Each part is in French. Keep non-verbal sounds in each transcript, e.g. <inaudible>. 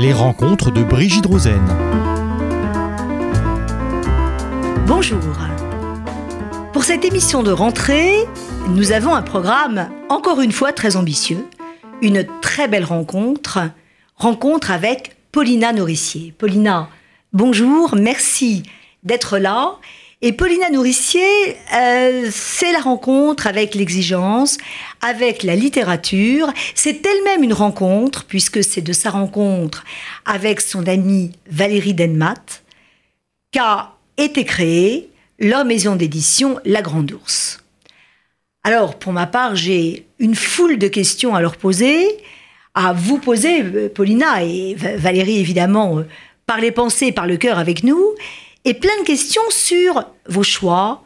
Les rencontres de Brigitte Rosen. Bonjour. Pour cette émission de rentrée, nous avons un programme encore une fois très ambitieux. Une très belle rencontre. Rencontre avec Paulina Nourricier. Paulina, bonjour, merci d'être là. Et Paulina Nourricier, euh, c'est la rencontre avec l'exigence, avec la littérature. C'est elle-même une rencontre, puisque c'est de sa rencontre avec son amie Valérie Denmat qu'a été créée leur maison d'édition La Grande Ourse. Alors, pour ma part, j'ai une foule de questions à leur poser, à vous poser, euh, Paulina et Valérie, évidemment, euh, par les pensées, par le cœur avec nous et plein de questions sur vos choix,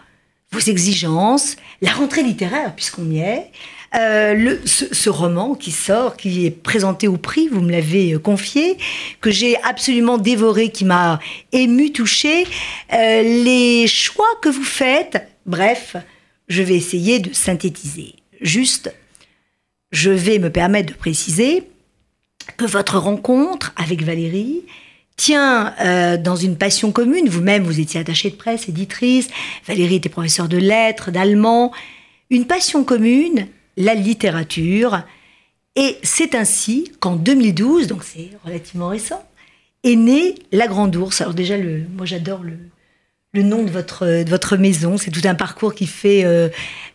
vos exigences, la rentrée littéraire, puisqu'on y est, euh, ce, roman qui sort, qui est présenté au prix, vous me l'avez euh, confié, que j'ai absolument dévoré, qui m'a ému, touché, euh, les choix que vous faites, bref, je vais essayer de synthétiser. Juste, je vais me permettre de préciser que votre rencontre avec Valérie tient euh, dans une passion commune. Vous-même, vous étiez attachée de presse, éditrice. Valérie était professeure de lettres, d'allemand. Une passion commune, la littérature. Et c'est ainsi qu'en 2012, donc c'est relativement récent, est née La Grande Ourse. Alors déjà, moi j'adore le, nom de votre, de votre maison. C'est tout un parcours qui fait euh,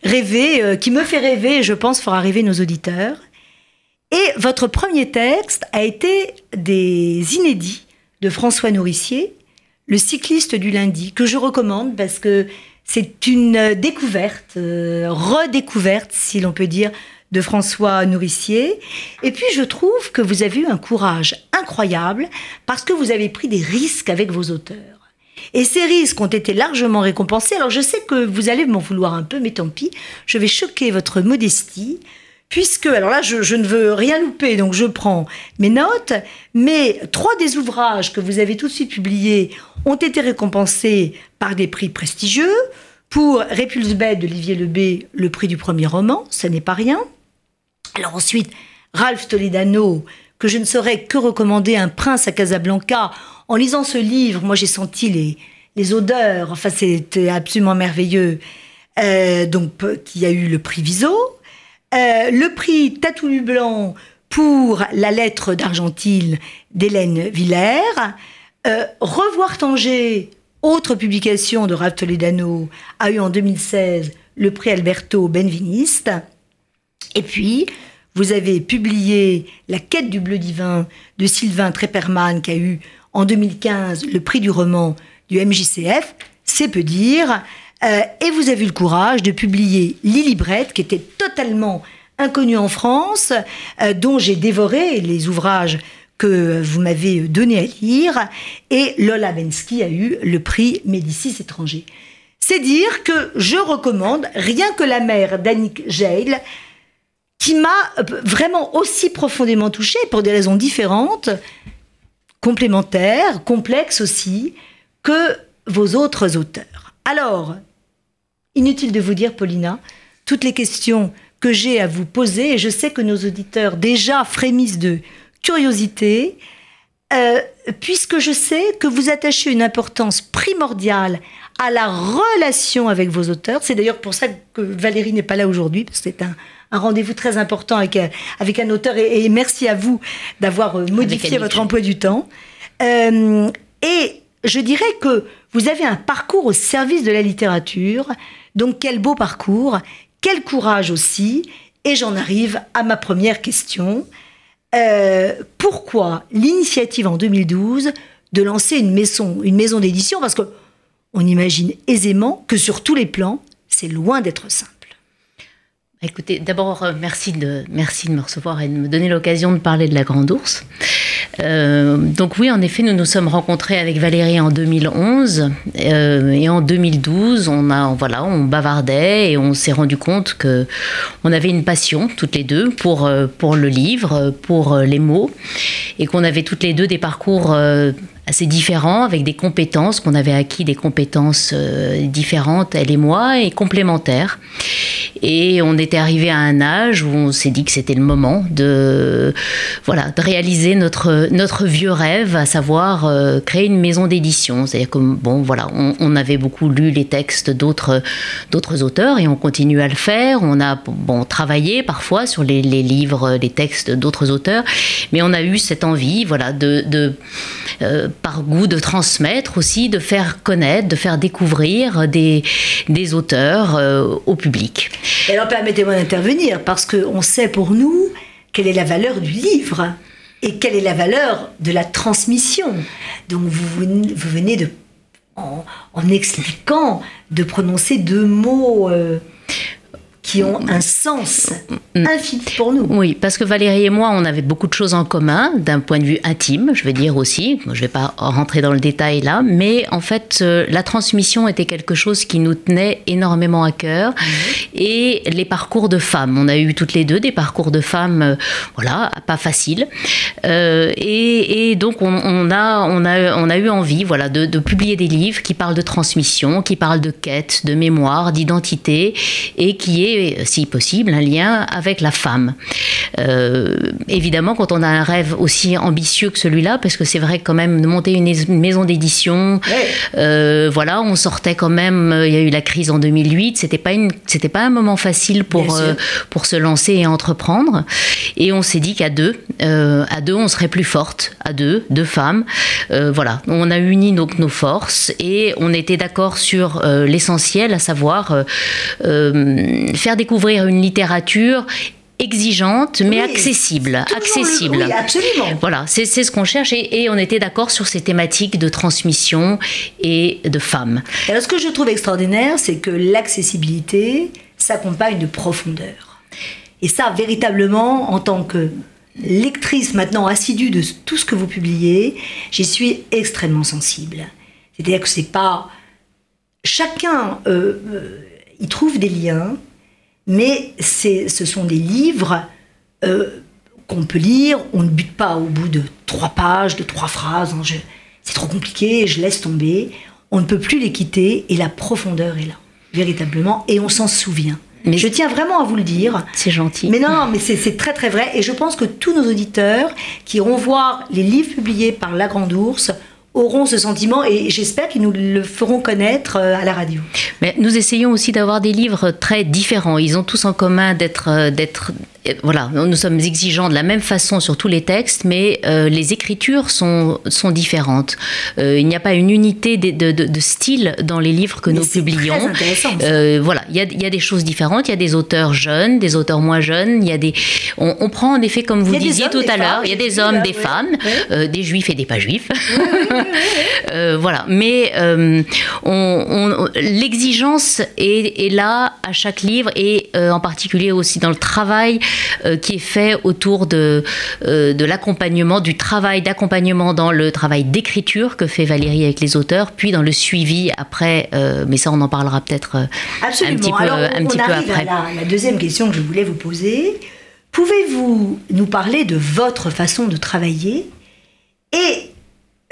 rêver, euh, qui me fait rêver et je pense fera rêver nos auditeurs. Et votre premier texte a été des inédits de François Nourricier, Le cycliste du lundi, que je recommande parce que c'est une découverte, euh, redécouverte, si l'on peut dire, de François Nourricier. Et puis je trouve que vous avez eu un courage incroyable parce que vous avez pris des risques avec vos auteurs. Et ces risques ont été largement récompensés. Alors je sais que vous allez m'en vouloir un peu, mais tant pis, je vais choquer votre modestie puisque, alors là, je, ne veux rien louper, donc je prends mes notes, mais trois des ouvrages que vous avez tout de suite publiés ont été récompensés par des prix prestigieux. Pour Répulse bête d'Olivier Lebé, le prix du premier roman, ça n'est pas rien. Alors ensuite, Ralph Toledano, que je ne saurais que recommander, Un prince à Casablanca. En lisant ce livre, moi j'ai senti les, les odeurs, enfin c'était absolument merveilleux. Euh, donc, qui a eu le prix Viso. Euh, le prix Tatou Blanc pour la lettre d'Argentine d'Hélène Villers. Euh, Revoir Tanger, autre publication de Ralph Toledano, a eu en 2016 le prix Alberto Benviniste. Et puis, vous avez publié La quête du bleu divin de Sylvain Treperman, qui a eu en 2015 le prix du roman du MJCF. C'est peu dire. Euh, et vous avez eu le courage de publier Lily qui était totalement inconnue en France, euh, dont j'ai dévoré les ouvrages que vous m'avez donné à lire. Et Lola Bensky a eu le prix Médicis étranger. C'est dire que je recommande rien que la mère d'Annick Jail, qui m'a vraiment aussi profondément touchée pour des raisons différentes, complémentaires, complexes aussi, que vos autres auteurs. Alors, Inutile de vous dire, Paulina, toutes les questions que j'ai à vous poser, et je sais que nos auditeurs déjà frémissent de curiosité, euh, puisque je sais que vous attachez une importance primordiale à la relation avec vos auteurs. C'est d'ailleurs pour ça que Valérie n'est pas là aujourd'hui, parce que c'est un, rendez-vous très important avec, avec un auteur, et, merci à vous d'avoir euh, modifié votre emploi du temps. Euh, et je dirais que vous avez un parcours au service de la littérature, donc quel beau parcours, quel courage aussi. Et j'en arrive à ma première question. Euh, pourquoi l'initiative en 2012 de lancer une maison, d'édition? Parce que on imagine aisément que sur tous les plans, c'est loin d'être simple. Écoutez, d'abord, euh, merci de, merci de me recevoir et de me donner l'occasion de parler de la Grande Ourse. Euh, donc oui, en effet, nous nous sommes rencontrés avec Valérie en 2011 euh, et en 2012, on a voilà, on bavardait et on s'est rendu compte que on avait une passion toutes les deux pour euh, pour le livre, pour les mots et qu'on avait toutes les deux des parcours assez différents, avec des compétences qu'on avait acquis, des compétences euh, différentes, elle et moi, et complémentaires. Et on était arrivé à un âge où on s'est dit que c'était le moment de, voilà, de réaliser notre, notre vieux rêve, à savoir euh, créer une maison d'édition. C'est-à-dire que, bon, voilà, on, on, avait beaucoup lu les textes d'autres, auteurs et on continue à le faire. On a, bon, travaillé parfois sur les, les livres, les textes d'autres auteurs, mais on a eu cette envie, voilà, de, de euh, par goût, de transmettre aussi, de faire connaître, de faire découvrir des, des auteurs euh, au public. alors permettez-moi d'intervenir, parce qu'on sait pour nous quelle est la valeur du livre et quelle est la valeur de la transmission. Donc vous, vous venez de, en, en, expliquant, de prononcer deux mots. Euh, qui ont un sens infini pour nous. Oui, parce que Valérie et moi, on avait beaucoup de choses en commun, d'un point de vue intime, je veux dire aussi. Je ne vais pas rentrer dans le détail là, mais en fait, euh, la transmission était quelque chose qui nous tenait énormément à cœur. Et les parcours de femmes, on a eu toutes les deux des parcours de femmes, euh, voilà, pas faciles. Euh, et, et, donc, on, on, a, on, a, on a eu envie, voilà, de, de publier des livres qui parlent de transmission, qui parlent de quête, de mémoire, d'identité, et qui est si possible, un lien avec la femme. Euh, évidemment, quand on a un rêve aussi ambitieux que celui-là, parce que c'est vrai quand même de monter une maison d'édition, euh, voilà, on sortait quand même. Il y a eu la crise en 2008. C'était pas une, c'était pas un moment facile pour euh, pour se lancer et entreprendre. Et on s'est dit qu'à deux, euh, à deux, on serait plus forte. À deux, deux femmes. Euh, voilà, on a uni donc nos forces et on était d'accord sur l'essentiel, à savoir faire découvrir une littérature exigeante mais oui, accessible accessible le, oui, absolument. Voilà c'est ce qu'on cherche et, et, on était d'accord sur ces thématiques de transmission et de femmes. Alors ce que je trouve extraordinaire c'est que l'accessibilité s'accompagne de profondeur. Et ça véritablement en tant que lectrice maintenant assidue de tout ce que vous publiez j'y suis extrêmement sensible. C'est à dire que c'est pas chacun euh, euh, y trouve des liens mais ce sont des livres euh, qu'on peut lire, on ne bute pas au bout de trois pages, de trois phrases, c'est trop compliqué, je laisse tomber, on ne peut plus les quitter et la profondeur est là, véritablement, et on s'en souvient. Mais je tiens vraiment à vous le dire. C'est gentil. Mais non, non mais c'est très très vrai. Et je pense que tous nos auditeurs qui iront voir les livres publiés par La Grande Ourse auront ce sentiment et j'espère qu'ils nous le feront connaître euh, à la radio. Mais nous essayons aussi d'avoir des livres très différents. Ils ont tous en commun d'être euh, d'être voilà, nous sommes exigeants de la même façon sur tous les textes, mais euh, les écritures sont, sont différentes. Euh, il n'y a pas une unité de, de, de, style dans les livres que mais nous publions. Euh, voilà, il y, a, il y, a, des choses différentes. Il y a des auteurs jeunes, des auteurs moins jeunes. Il y a des, on, on prend en effet, comme vous disiez tout à l'heure, il y a des hommes, là, des oui, femmes, oui. des juifs et des pas juifs. Oui, <laughs> voilà, mais on, l'exigence est, est, là à chaque livre et en particulier aussi dans le travail qui est fait autour de, euh, de l'accompagnement, du travail d'accompagnement dans le travail d'écriture que fait Valérie avec les auteurs, puis dans le suivi après, euh, mais ça on en parlera peut-être un petit peu, Alors, un petit peu après. À la, la deuxième question que je voulais vous poser, pouvez-vous nous parler de votre façon de travailler et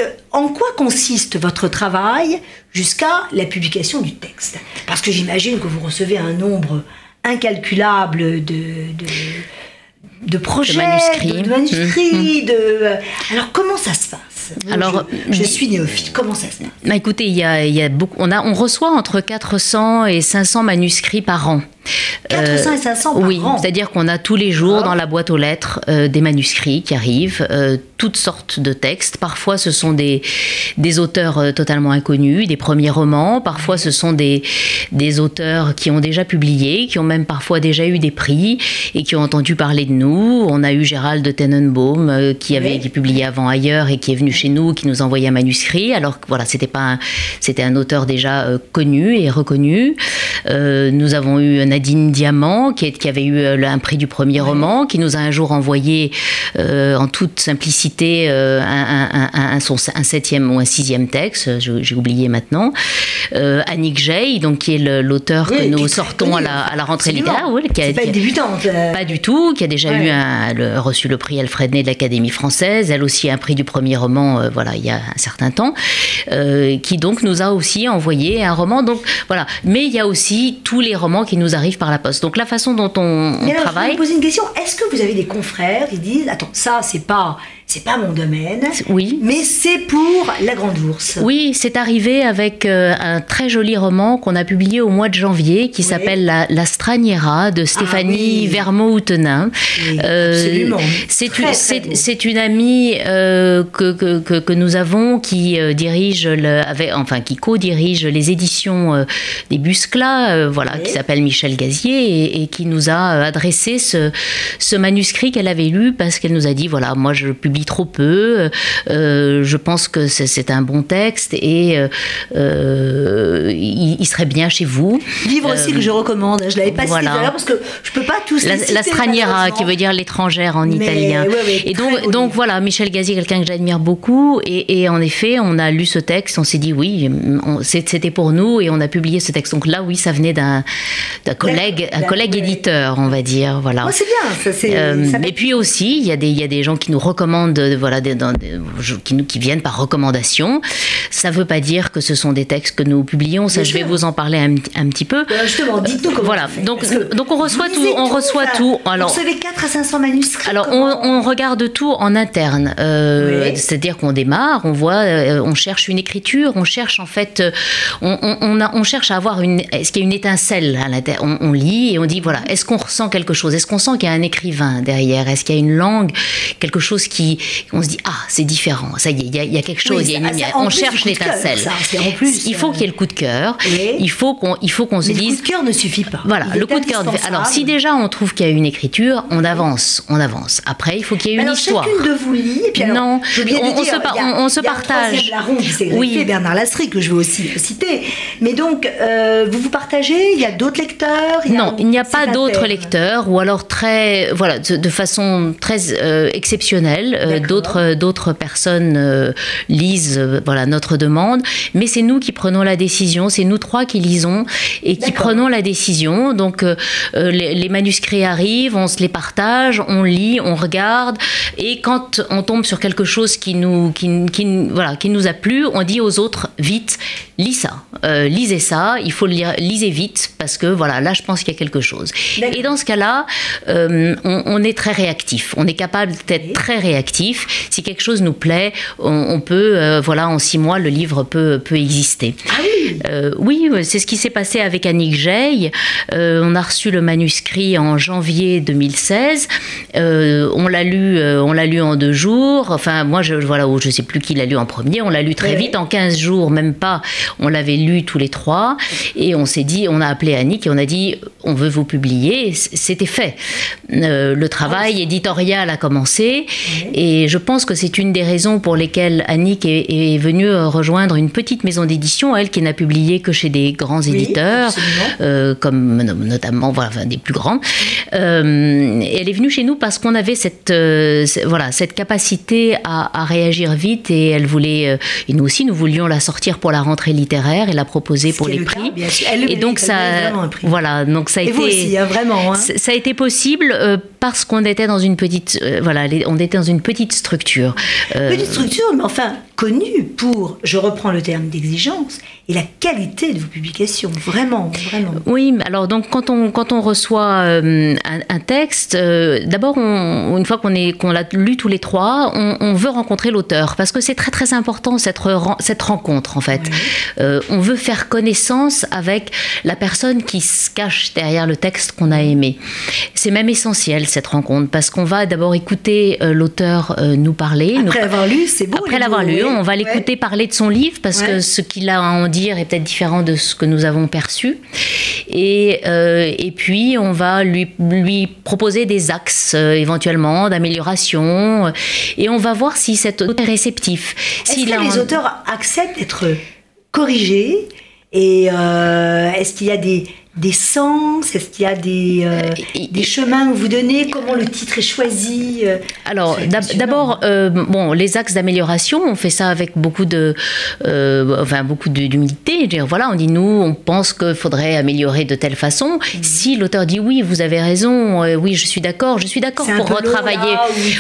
euh, en quoi consiste votre travail jusqu'à la publication du texte? Parce que j'imagine que vous recevez un nombre incalculable de, de, de projets, de manuscrits. de, manuscrits mmh. de... Alors comment ça se passe? Alors, je, je, suis néophyte. Comment ça se passe? Bah Écoutez, il y a, il y a beaucoup. On a, on reçoit entre 400 et 500 manuscrits par an. 400 et 500 par oui, an. c'est-à-dire qu'on a tous les jours dans la boîte aux lettres euh, des manuscrits qui arrivent, euh, toutes sortes de textes. Parfois, ce sont des, des auteurs euh, totalement inconnus, des premiers romans. Parfois, ce sont des, des auteurs qui ont déjà publié, qui ont même parfois déjà eu des prix et qui ont entendu parler de nous. On a eu Gérald de Tenenbaum qui avait oui. qui publié avant ailleurs et qui est venu chez nous, qui nous envoyait un manuscrit. Alors voilà, c'était pas un, c'était un auteur déjà connu et reconnu. nous avons eu Nadine Diamant, qui, est, qui avait eu un prix du premier roman, qui nous a un jour envoyé en toute simplicité un, un, un, septième ou un sixième texte, j'ai oublié maintenant. Annick Jay, donc qui est l'auteur que nous sortons à la, à la, rentrée littéraire. Oui, qui a, pas une débutante. Pas du tout, qui a déjà eu reçu le prix Alfred Ney de l'Académie française, elle aussi un prix du premier roman, voilà, il y a un certain temps, qui donc nous a aussi envoyé un roman. Donc voilà, mais il y a aussi tous les romans qui nous arrivent par la poste. Donc la façon dont on, on travaille. Je vais vous poser une question. Est-ce que vous avez des confrères qui disent attends ça c'est pas c'est pas mon domaine. Oui. Mais c'est pour La Grande Ourse. Oui, c'est arrivé avec euh, un très joli roman qu'on a publié au mois de janvier qui s'appelle La, La, Straniera de Stéphanie ah, Vermont-Houtenin. absolument. C'est une, amie euh, que, que, que, nous avons qui euh, dirige, le, avec, enfin qui co-dirige les éditions des Busclas, voilà, qui s'appelle Michel Gazier et, et, qui nous a adressé ce, ce manuscrit qu'elle avait lu parce qu'elle nous a dit voilà, moi je publie trop peu. Euh, je pense que c'est un bon texte et euh, euh, il, serait bien chez vous. Livre aussi que je recommande. Je l'avais pas voilà. cité parce que je peux pas tous la, les La straniera, qui veut dire l'étrangère en italien. et donc, donc voilà, Michel Gazier, quelqu'un que j'admire beaucoup. Et, en effet, on a lu ce texte, on s'est dit oui, c'était pour nous et on a publié ce texte. Donc là, oui, ça venait d'un collègue, un collègue éditeur, on va dire. Voilà. Oh, c'est bien. Ça, et puis aussi, il y, a des, il y a des gens qui nous recommandent de, voilà, des, qui, qui, viennent par recommandation. Ça ne veut pas dire que ce sont des textes que nous publions. Ça, je vais vous en parler un, un petit peu. Ben, justement, dites-nous comment. Voilà. Donc, donc on reçoit tout. On reçoit tout. Alors, vous recevez 4 à 500 manuscrits. Alors, on, regarde tout en interne. Euh, c'est-à-dire qu'on démarre, on voit, euh, on cherche une écriture, on cherche en fait, on, on, on cherche à avoir une. Est-ce qu'il y a une étincelle à l'intérieur? On, on lit et on dit voilà, est-ce qu'on ressent quelque chose? Est-ce qu'on sent qu'il y a un écrivain derrière? Est-ce qu'il y a une langue, quelque chose qui on se dit ah c'est différent, ça y est, il y, a quelque chose, on cherche l'étincelle. Il faut qu'il y ait le coup de cœur. Il faut qu'on, il faut qu'on se dise. Le coup de cœur ne suffit pas. Voilà, le coup de cœur. Alors si déjà on trouve qu'il y a une écriture, on avance, on avance. Après, il faut qu'il y ait une histoire. Chacune de vous lit. Et puis alors, non, on, se, on, se partage. oui, Bernard Lasserie que je veux aussi citer. Mais donc, euh, vous vous partagez. Il y a d'autres lecteurs. non, il n'y a pas d'autres lecteurs, ou alors très, voilà, de, façon très euh, exceptionnelle. Euh, d'autres euh, d'autres personnes euh, lisent voilà notre demande, mais c'est nous qui prenons la décision. C'est nous trois qui lisons et qui prenons la décision. Donc les, manuscrits arrivent, on se les partage, on lit, on regarde, et quand on tombe sur quelque chose qui nous qui, qui voilà qui nous a plu, on dit aux autres vite lis ça, lisez ça, il faut le lire, lisez vite parce que voilà là je pense qu'il y a quelque chose. Et dans ce cas-là, on, on, est très réactif, on est capable d'être très réactif si quelque chose nous plaît, on, peut, euh, voilà, en six mois, le livre peut, peut exister. Ah oui euh, Oui, c'est ce qui s'est passé avec Annick Jay. Euh, on a reçu le manuscrit en janvier 2016. on l'a lu, on l'a lu en deux jours. Enfin, moi, je, voilà, je sais plus qui l'a lu en premier. On l'a lu très vite, en 15 jours, même pas. On l'avait lu tous les trois. Et on s'est dit, on a appelé Annick et on a dit, on veut vous publier. C'était fait. le travail éditorial a commencé. Et je pense que c'est une des raisons pour lesquelles Annick est, venue rejoindre une petite maison d'édition, elle qui n'a publié que chez des grands éditeurs, euh, comme notamment voilà, des plus grands. Euh, elle est venue chez nous parce qu'on avait cette, euh, voilà, cette capacité à, réagir vite et elle voulait, et nous aussi, nous voulions la sortir pour la rentrée littéraire et la proposer pour les prix. et donc ça, voilà, donc ça a été, aussi, hein, vraiment, hein. ça a été possible parce qu'on était dans une petite, voilà, on était dans une petite structure. Euh, petite structure, mais enfin connue pour, je reprends le terme d'exigence, et la qualité de vos publications, vraiment, vraiment. Oui, alors donc quand on, quand on reçoit euh, un, texte, euh, d'abord, une fois qu'on qu'on l'a lu tous les trois, on, veut rencontrer l'auteur, parce que c'est très très important cette, cette rencontre en fait. on veut faire connaissance avec la personne qui se cache derrière le texte qu'on a aimé. C'est même essentiel cette rencontre, parce qu'on va d'abord écouter l'auteur nous parler. Après l'avoir lu, c'est beau. Après l'avoir lu, on va l'écouter parler de son livre parce que ce qu'il a à en dire est peut-être différent de ce que nous avons perçu. Et, euh, et puis, on va lui, lui proposer des axes euh, éventuellement d'amélioration et on va voir si cet auteur est réceptif. Est-ce que les auteurs acceptent d'être corrigés et euh, est-ce qu'il y a des des sens Est-ce qu'il y a des, euh, des chemins que vous donnez Comment le titre est choisi euh, Alors, d'abord, euh, bon, les axes d'amélioration, on fait ça avec beaucoup de, enfin, beaucoup d'humilité. Voilà, on dit nous, on pense qu'il faudrait améliorer de telle façon. Mm. Si l'auteur dit oui, vous avez raison, oui, je suis d'accord, je suis d'accord pour retravailler.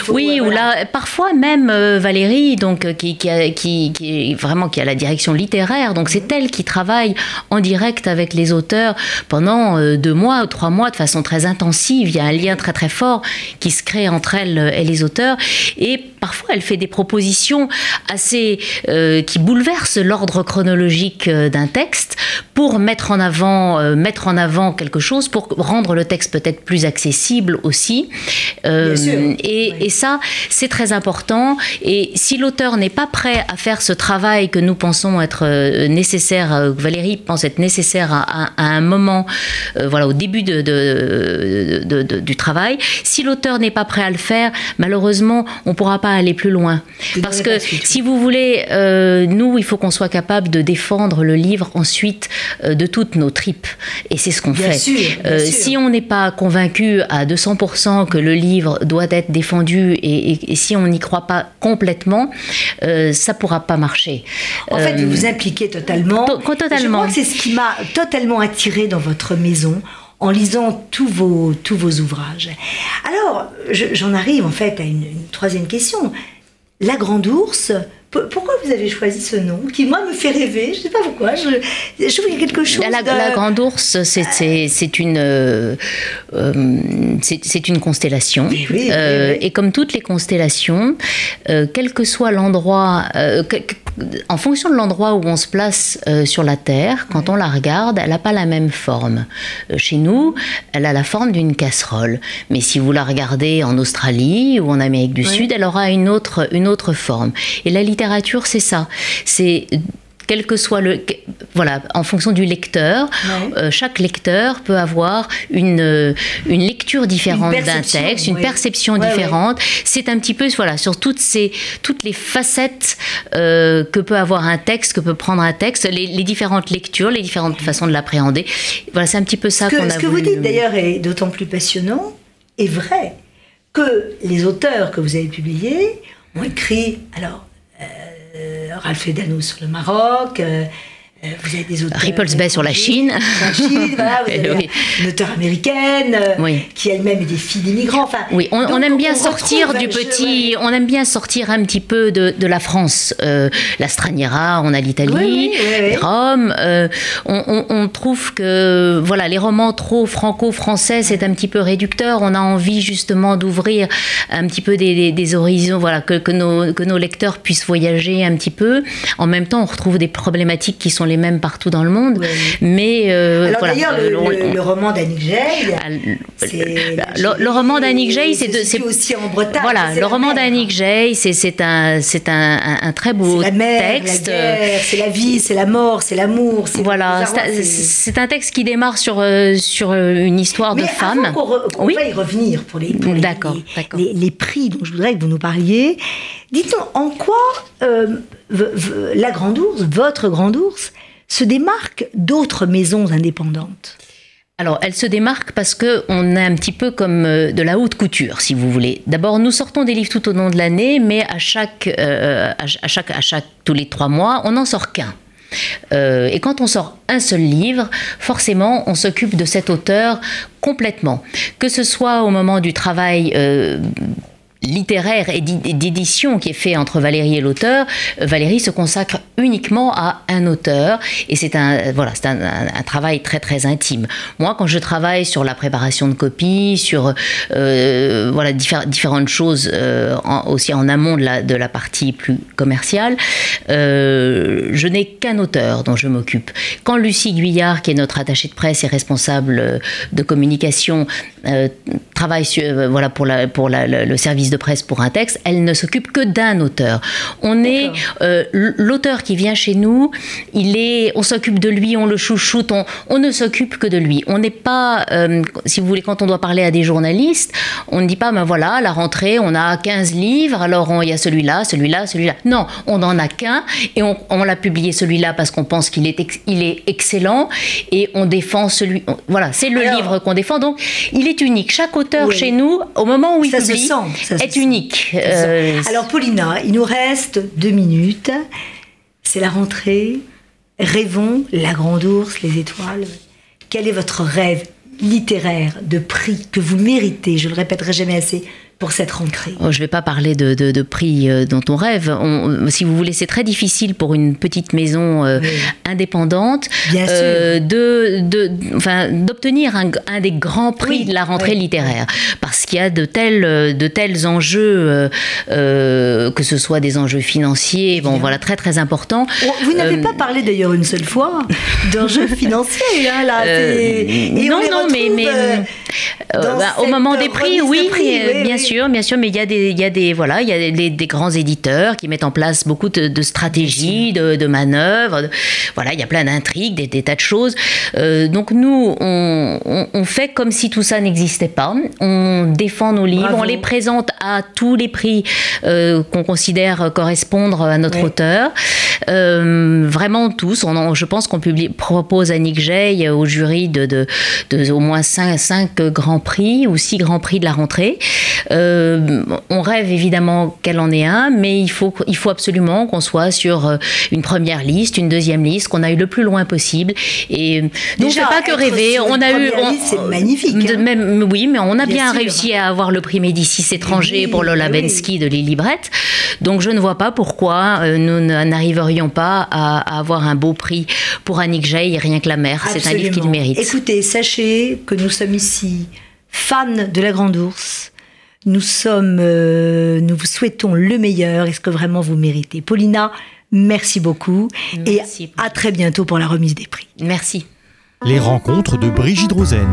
oui, ou là, parfois même Valérie, donc qui, qui, a, qui, qui, vraiment qui a la direction littéraire, donc c'est elle qui travaille en direct avec les auteurs pendant euh, deux mois ou trois mois de façon très intensive. Il y a un lien très très fort qui se crée entre elle et les auteurs. Et parfois, elle fait des propositions assez euh, qui bouleversent l'ordre chronologique euh, d'un texte pour mettre en avant mettre en avant quelque chose pour rendre le texte peut-être plus accessible aussi. et, et, ça, c'est très important. Et si l'auteur n'est pas prêt à faire ce travail que nous pensons être nécessaire, que Valérie pense être nécessaire à un moment euh, voilà, au début de, du travail. Si l'auteur n'est pas prêt à le faire, malheureusement, on ne pourra pas aller plus loin. Parce que si vous voulez, euh, nous, il faut qu'on soit capable de défendre le livre ensuite euh, de toutes nos tripes. Et c'est ce qu'on fait. Si on n'est pas convaincu à 200% que le livre doit être défendu et, si on n'y croit pas complètement, ça ne pourra pas marcher. En fait, vous vous impliquez totalement. totalement. Je crois que c'est ce qui m'a totalement attiré dans votre maison en lisant tous vos, ouvrages. Alors, j'en arrive en fait à une, une troisième question. La Grande Ourse, pourquoi vous avez choisi ce nom qui, moi, me fait rêver Je ne sais pas pourquoi. Je, je trouve qu'il y a quelque chose. La, la Grande Ourse, c'est une, euh, c'est une constellation. Euh, et comme toutes les constellations, euh, quel que soit l'endroit, en fonction de l'endroit où on se place sur la Terre, quand on la regarde, elle n'a pas la même forme. chez nous, elle a la forme d'une casserole. Mais si vous la regardez en Australie ou en Amérique du Sud, elle aura une autre, une autre forme. Et la littérature c'est ça. C'est quel que soit le voilà en fonction du lecteur euh, chaque lecteur peut avoir une euh, une lecture différente d'un texte une perception différente. C'est un petit peu voilà sur toutes ces toutes les facettes euh, que peut avoir un texte que peut prendre un texte les, différentes lectures les différentes façons de l'appréhender. Voilà c'est un petit peu ça qu'on a ce que vous dites d'ailleurs est d'autant plus passionnant et vrai que les auteurs que vous avez publiés ont écrit alors Ralph Edano sur le Maroc, euh, vous avez des auteurs. Ripples Bay sur la Chine. La Chine, voilà, vous <laughs> avez une auteure américaine euh, qui elle-même est des filles d'immigrants. Enfin, oui, on, aime bien sortir du petit. On aime bien sortir un petit peu de, de la France. Euh, la Straniera, on a l'Italie, Rome. Euh, on, on, trouve que voilà, les romans trop franco-français, c'est un petit peu réducteur. On a envie justement d'ouvrir un petit peu des, des, horizons, voilà, que, que, nos, que nos lecteurs puissent voyager un petit peu. En même temps, on retrouve des problématiques qui sont les mêmes partout dans le monde. Mais euh, Alors d'ailleurs, le, le, roman d'Annick Jay, ah, le, roman d'Annick Jay, c'est aussi en Bretagne. Voilà, le roman d'Annick Jay, c'est un, c'est un, un, très beau la mer, texte. C'est la vie, c'est la mort, c'est l'amour. Voilà, c'est un texte qui démarre sur euh, sur euh, une histoire de femme. On, oui. va y revenir pour les, pour les, les, prix dont je voudrais que vous nous parliez. Dites-nous en quoi la Grande Ourse, votre Grande Ourse, se démarque d'autres maisons indépendantes alors, elle se démarque parce que on est un petit peu comme euh, de la haute couture, si vous voulez. D'abord, nous sortons des livres tout au long de l'année, mais à chaque, euh, à chaque, à chaque, tous les trois mois, on n'en sort qu'un. Euh, et quand on sort un seul livre, forcément, on s'occupe de cet auteur complètement. Que ce soit au moment du travail littéraire et d'édition qui est fait entre Valérie et l'auteur, euh, Valérie se consacre uniquement à un auteur et c'est un voilà c'est un, travail très très intime. Moi, quand je travaille sur la préparation de copies, sur euh, voilà différentes choses euh, aussi en amont de la, de la partie plus commerciale, je n'ai qu'un auteur dont je m'occupe. Quand Lucie Guyard, qui est notre attachée de presse et responsable de communication, travaille sur, voilà, pour, la, pour le service de presse pour un texte, elle ne s'occupe que d'un auteur. On est l'auteur qui vient chez nous, il est, on s'occupe de lui, on le chouchoute, on, on ne s'occupe que de lui. On n'est pas, si vous voulez, quand on doit parler à des journalistes, on ne dit pas, ben voilà, à la rentrée, on a 15 livres, alors il y a celui-là, celui-là, celui-là. Non, on n'en a qu'un et on, on l'a publié celui-là parce qu'on pense qu'il est, il est excellent et on défend celui. voilà, c'est le livre qu'on défend. Donc, il est unique. Chaque auteur chez nous, au moment où il publie, est unique. Euh, alors, Paulina, il nous reste deux minutes. C'est la rentrée. Rêvons, la grande ours, les étoiles. Quel est votre rêve littéraire de prix que vous méritez? Je le répéterai jamais assez pour cette rentrée oh, Je ne vais pas parler de, de, prix euh, dont on rêve. On, si vous voulez, c'est très difficile pour une petite maison euh, indépendante euh, de, d'obtenir un, un, des grands prix de la rentrée littéraire. Parce qu'il y a de tels, de tels enjeux, que ce soit des enjeux financiers, bon, voilà, très très importants. Vous n'avez pas parlé d'ailleurs une seule fois d'enjeux <laughs> financiers. Hein, là, non, non, mais, mais bah, au moment des prix, oui, bien sûr sûr, bien sûr, mais il y a des, il y a des, voilà, il y a des, grands éditeurs qui mettent en place beaucoup de, stratégies, de, manœuvres. voilà, il y a plein d'intrigues, des, tas de choses. Euh, donc nous, on, fait comme si tout ça n'existait pas. On défend nos livres, on les présente à tous les prix euh, qu'on considère correspondre à notre auteur. Euh, vraiment tous. On je pense qu'on propose à Nick Jay au jury de, de, au moins 5, cinq grands prix ou 6 grands prix de la rentrée. Euh, on rêve évidemment qu'elle en ait un, mais il faut, il faut absolument qu'on soit sur euh, une première liste, une deuxième liste, qu'on aille le plus loin possible. Et euh, déjà, pas que rêver. On a eu, c'est magnifique. Hein. Même, oui, mais on a bien réussi à avoir le prix Médicis étranger pour Lola Bensky de Lily Brett. Donc je ne vois pas pourquoi nous n'arriverions pas à, avoir un beau prix pour Annick Jay, rien que la mer. C'est un livre qu'il mérite. Écoutez, sachez que nous sommes ici fans de la Grande Ourse nous sommes, euh, nous vous souhaitons le meilleur et ce que vraiment vous méritez? Paulina, merci beaucoup et à très bientôt pour la remise des prix. Merci. Les rencontres de Brigitte Rosen.